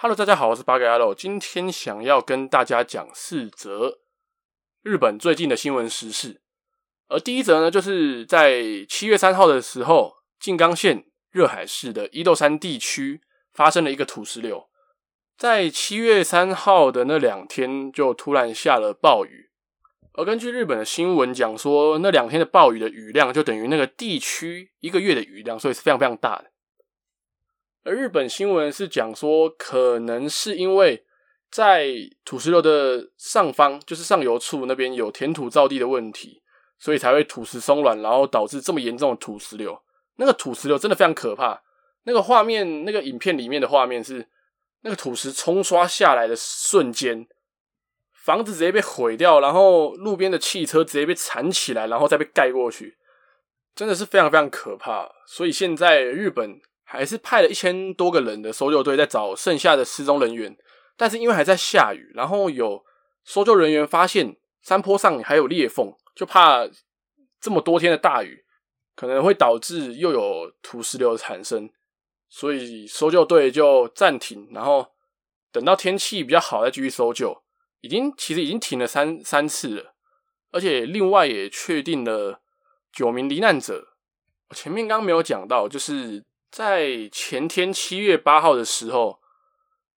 Hello，大家好，我是八格牙路。今天想要跟大家讲四则日本最近的新闻时事。而第一则呢，就是在七月三号的时候，静冈县热海市的伊豆山地区发生了一个土石流。在七月三号的那两天，就突然下了暴雨。而根据日本的新闻讲说，那两天的暴雨的雨量就等于那个地区一个月的雨量，所以是非常非常大的。而日本新闻是讲说，可能是因为在土石流的上方，就是上游处那边有填土造地的问题，所以才会土石松软，然后导致这么严重的土石流。那个土石流真的非常可怕。那个画面，那个影片里面的画面是，那个土石冲刷下来的瞬间，房子直接被毁掉，然后路边的汽车直接被铲起来，然后再被盖过去，真的是非常非常可怕。所以现在日本。还是派了一千多个人的搜救队在找剩下的失踪人员，但是因为还在下雨，然后有搜救人员发现山坡上还有裂缝，就怕这么多天的大雨可能会导致又有土石流的产生，所以搜救队就暂停，然后等到天气比较好再继续搜救。已经其实已经停了三三次了，而且另外也确定了九名罹难者。我前面刚刚没有讲到，就是。在前天七月八号的时候，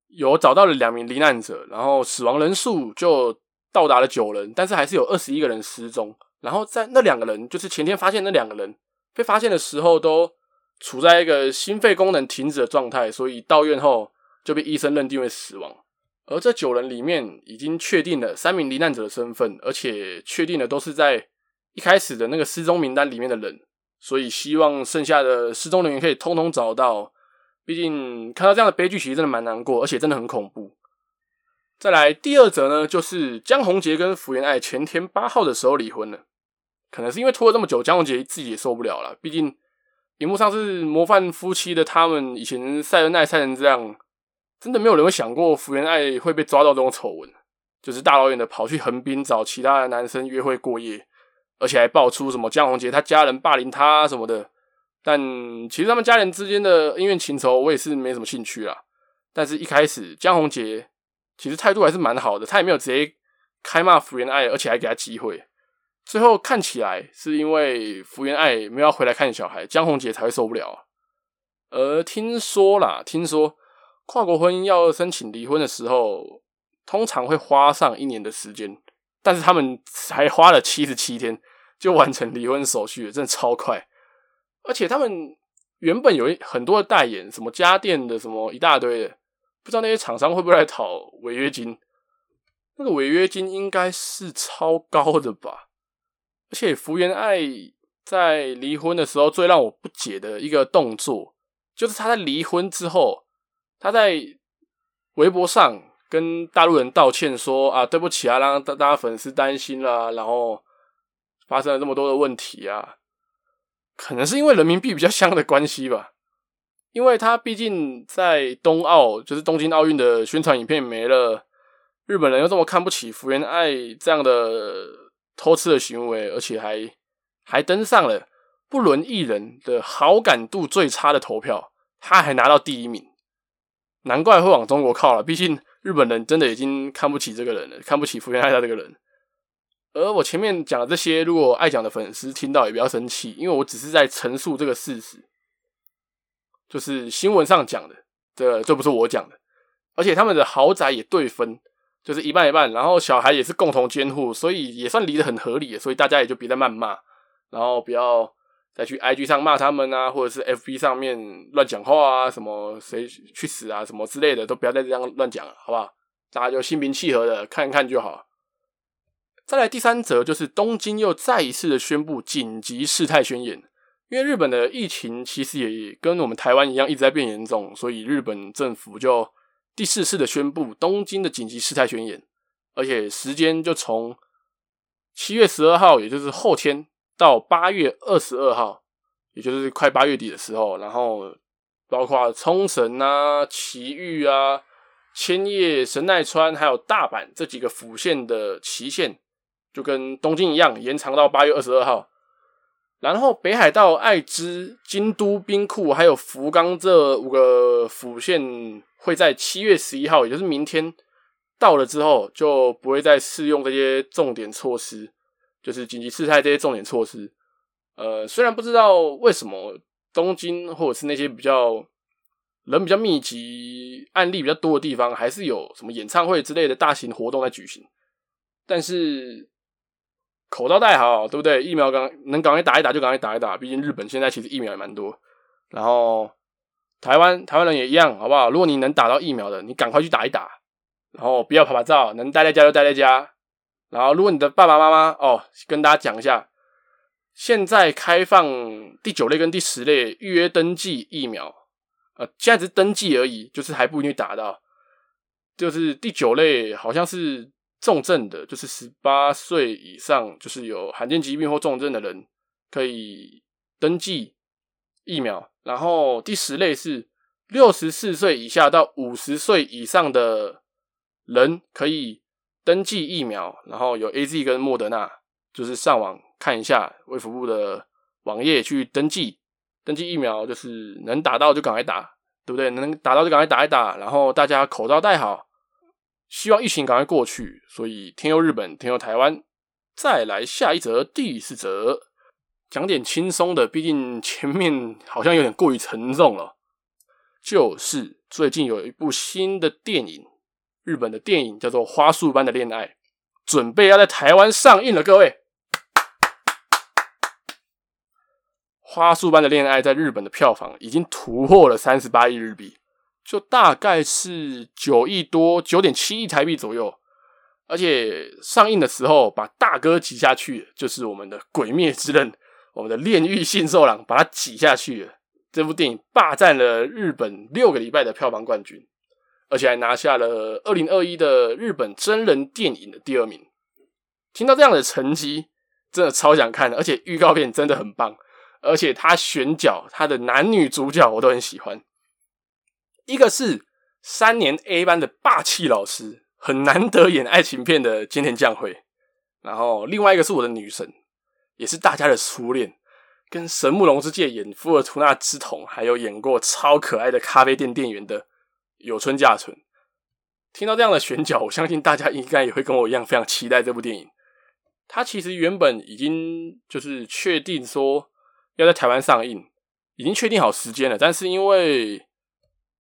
有找到了两名罹难者，然后死亡人数就到达了九人，但是还是有二十一个人失踪。然后在那两个人，就是前天发现那两个人被发现的时候，都处在一个心肺功能停止的状态，所以到院后就被医生认定为死亡。而这九人里面，已经确定了三名罹难者的身份，而且确定的都是在一开始的那个失踪名单里面的人。所以希望剩下的失踪人员可以通通找到。毕竟看到这样的悲剧，其实真的蛮难过，而且真的很恐怖。再来第二则呢，就是江宏杰跟福原爱前天八号的时候离婚了。可能是因为拖了这么久，江宏杰自己也受不了了。毕竟荧幕上是模范夫妻的他们，以前晒恩爱晒成这样，真的没有人会想过福原爱会被抓到这种丑闻，就是大老远的跑去横滨找其他的男生约会过夜。而且还爆出什么江宏杰他家人霸凌他什么的，但其实他们家人之间的恩怨情仇我也是没什么兴趣啦。但是一开始江宏杰其实态度还是蛮好的，他也没有直接开骂福原爱，而且还给他机会。最后看起来是因为福原爱没有要回来看小孩，江宏杰才会受不了。而听说啦，听说跨国婚姻要申请离婚的时候，通常会花上一年的时间，但是他们才花了七十七天。就完成离婚手续，真的超快。而且他们原本有一很多的代言，什么家电的，什么一大堆的，不知道那些厂商会不会来讨违约金？那个违约金应该是超高的吧？而且福原爱在离婚的时候，最让我不解的一个动作，就是他在离婚之后，他在微博上跟大陆人道歉说啊，对不起啊，让大大家粉丝担心啦，然后。发生了这么多的问题啊，可能是因为人民币比较香的关系吧。因为他毕竟在东奥，就是东京奥运的宣传影片没了，日本人又这么看不起福原爱这样的偷吃的行为，而且还还登上了不伦艺人的好感度最差的投票，他还拿到第一名，难怪会往中国靠了。毕竟日本人真的已经看不起这个人了，看不起福原爱他这个人。而我前面讲的这些，如果爱讲的粉丝听到也不要生气，因为我只是在陈述这个事实，就是新闻上讲的，这这不是我讲的。而且他们的豪宅也对分，就是一半一半，然后小孩也是共同监护，所以也算离得很合理，所以大家也就别再谩骂，然后不要再去 IG 上骂他们啊，或者是 FB 上面乱讲话啊，什么谁去死啊，什么之类的，都不要再这样乱讲了，好不好？大家就心平气和的看一看就好。再来第三则，就是东京又再一次的宣布紧急事态宣言。因为日本的疫情其实也跟我们台湾一样一直在变严重，所以日本政府就第四次的宣布东京的紧急事态宣言，而且时间就从七月十二号，也就是后天到八月二十二号，也就是快八月底的时候，然后包括冲绳啊、埼玉啊、千叶、神奈川还有大阪这几个府县的期限。就跟东京一样，延长到八月二十二号。然后北海道爱知、京都、兵库还有福冈这五个府县会在七月十一号，也就是明天到了之后，就不会再适用这些重点措施，就是紧急事态这些重点措施。呃，虽然不知道为什么东京或者是那些比较人比较密集、案例比较多的地方，还是有什么演唱会之类的大型活动在举行，但是口罩戴好，对不对？疫苗刚能赶快打一打就赶快打一打，毕竟日本现在其实疫苗也蛮多。然后台湾台湾人也一样，好不好？如果你能打到疫苗的，你赶快去打一打，然后不要趴趴走，能待在家就待在家。然后如果你的爸爸妈妈哦，跟大家讲一下。现在开放第九类跟第十类预约登记疫苗，呃，现在只是登记而已，就是还不一定打到。就是第九类好像是重症的，就是十八岁以上，就是有罕见疾病或重症的人可以登记疫苗。然后第十类是六十四岁以下到五十岁以上的人可以登记疫苗，然后有 AZ 跟莫德纳，就是上网。看一下卫福部的网页去登记，登记疫苗就是能打到就赶快打，对不对？能打到就赶快打一打，然后大家口罩戴好，希望疫情赶快过去。所以天佑日本，天佑台湾，再来下一则第四则，讲点轻松的，毕竟前面好像有点过于沉重了。就是最近有一部新的电影，日本的电影叫做《花束般的恋爱》，准备要在台湾上映了，各位。花束般的恋爱在日本的票房已经突破了三十八亿日币，就大概是九亿多，九点七亿台币左右。而且上映的时候把大哥挤下去，就是我们的《鬼灭之刃》，我们的炼狱杏寿郎把他挤下去了。这部电影霸占了日本六个礼拜的票房冠军，而且还拿下了二零二一的日本真人电影的第二名。听到这样的成绩，真的超想看的，而且预告片真的很棒。而且他选角，他的男女主角我都很喜欢。一个是三年 A 班的霸气老师，很难得演爱情片的菅田将晖。然后另外一个是我的女神，也是大家的初恋，跟神木隆之介演福尔图那之瞳，还有演过超可爱的咖啡店店员的有村架纯。听到这样的选角，我相信大家应该也会跟我一样非常期待这部电影。它其实原本已经就是确定说。要在台湾上映，已经确定好时间了，但是因为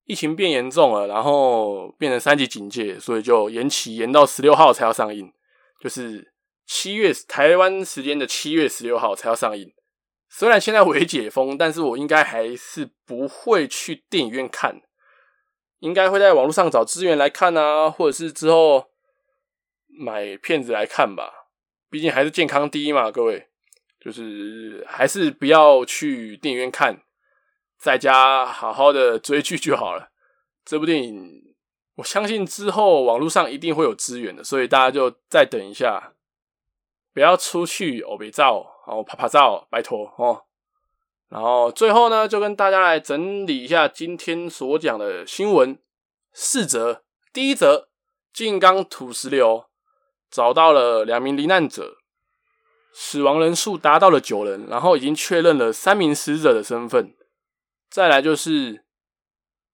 疫情变严重了，然后变成三级警戒，所以就延期，延到十六号才要上映，就是七月台湾时间的七月十六号才要上映。虽然现在微解封，但是我应该还是不会去电影院看，应该会在网络上找资源来看啊，或者是之后买片子来看吧。毕竟还是健康第一嘛，各位。就是还是不要去电影院看，在家好好的追剧就好了。这部电影，我相信之后网络上一定会有资源的，所以大家就再等一下，不要出去欧北照，哦，拍拍照，拜托哦。然后最后呢，就跟大家来整理一下今天所讲的新闻四则。第一则，静冈土石流找到了两名罹难者。死亡人数达到了九人，然后已经确认了三名死者的身份。再来就是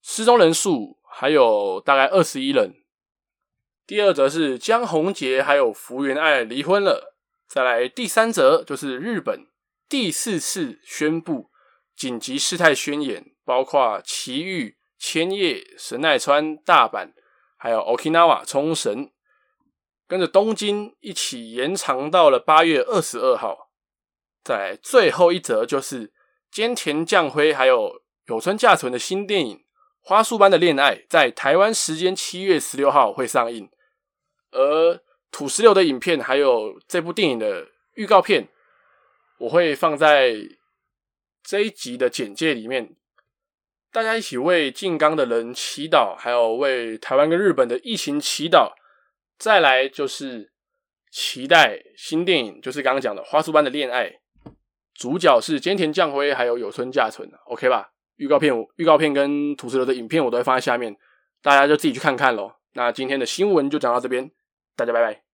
失踪人数还有大概二十一人。第二则是江宏杰还有福原爱离婚了。再来第三则就是日本第四次宣布紧急事态宣言，包括埼玉、千叶、神奈川、大阪，还有 Okinawa 冲绳。跟着东京一起延长到了八月二十二号。在最后一则，就是菅田将晖还有有村架纯的新电影《花束般的恋爱》在台湾时间七月十六号会上映。而土石流的影片还有这部电影的预告片，我会放在这一集的简介里面，大家一起为静冈的人祈祷，还有为台湾跟日本的疫情祈祷。再来就是期待新电影，就是刚刚讲的《花束般的恋爱》，主角是菅田将晖还有有村架纯，OK 吧？预告片、预告片跟吐司流的影片我都会放在下面，大家就自己去看看喽。那今天的新闻就讲到这边，大家拜拜。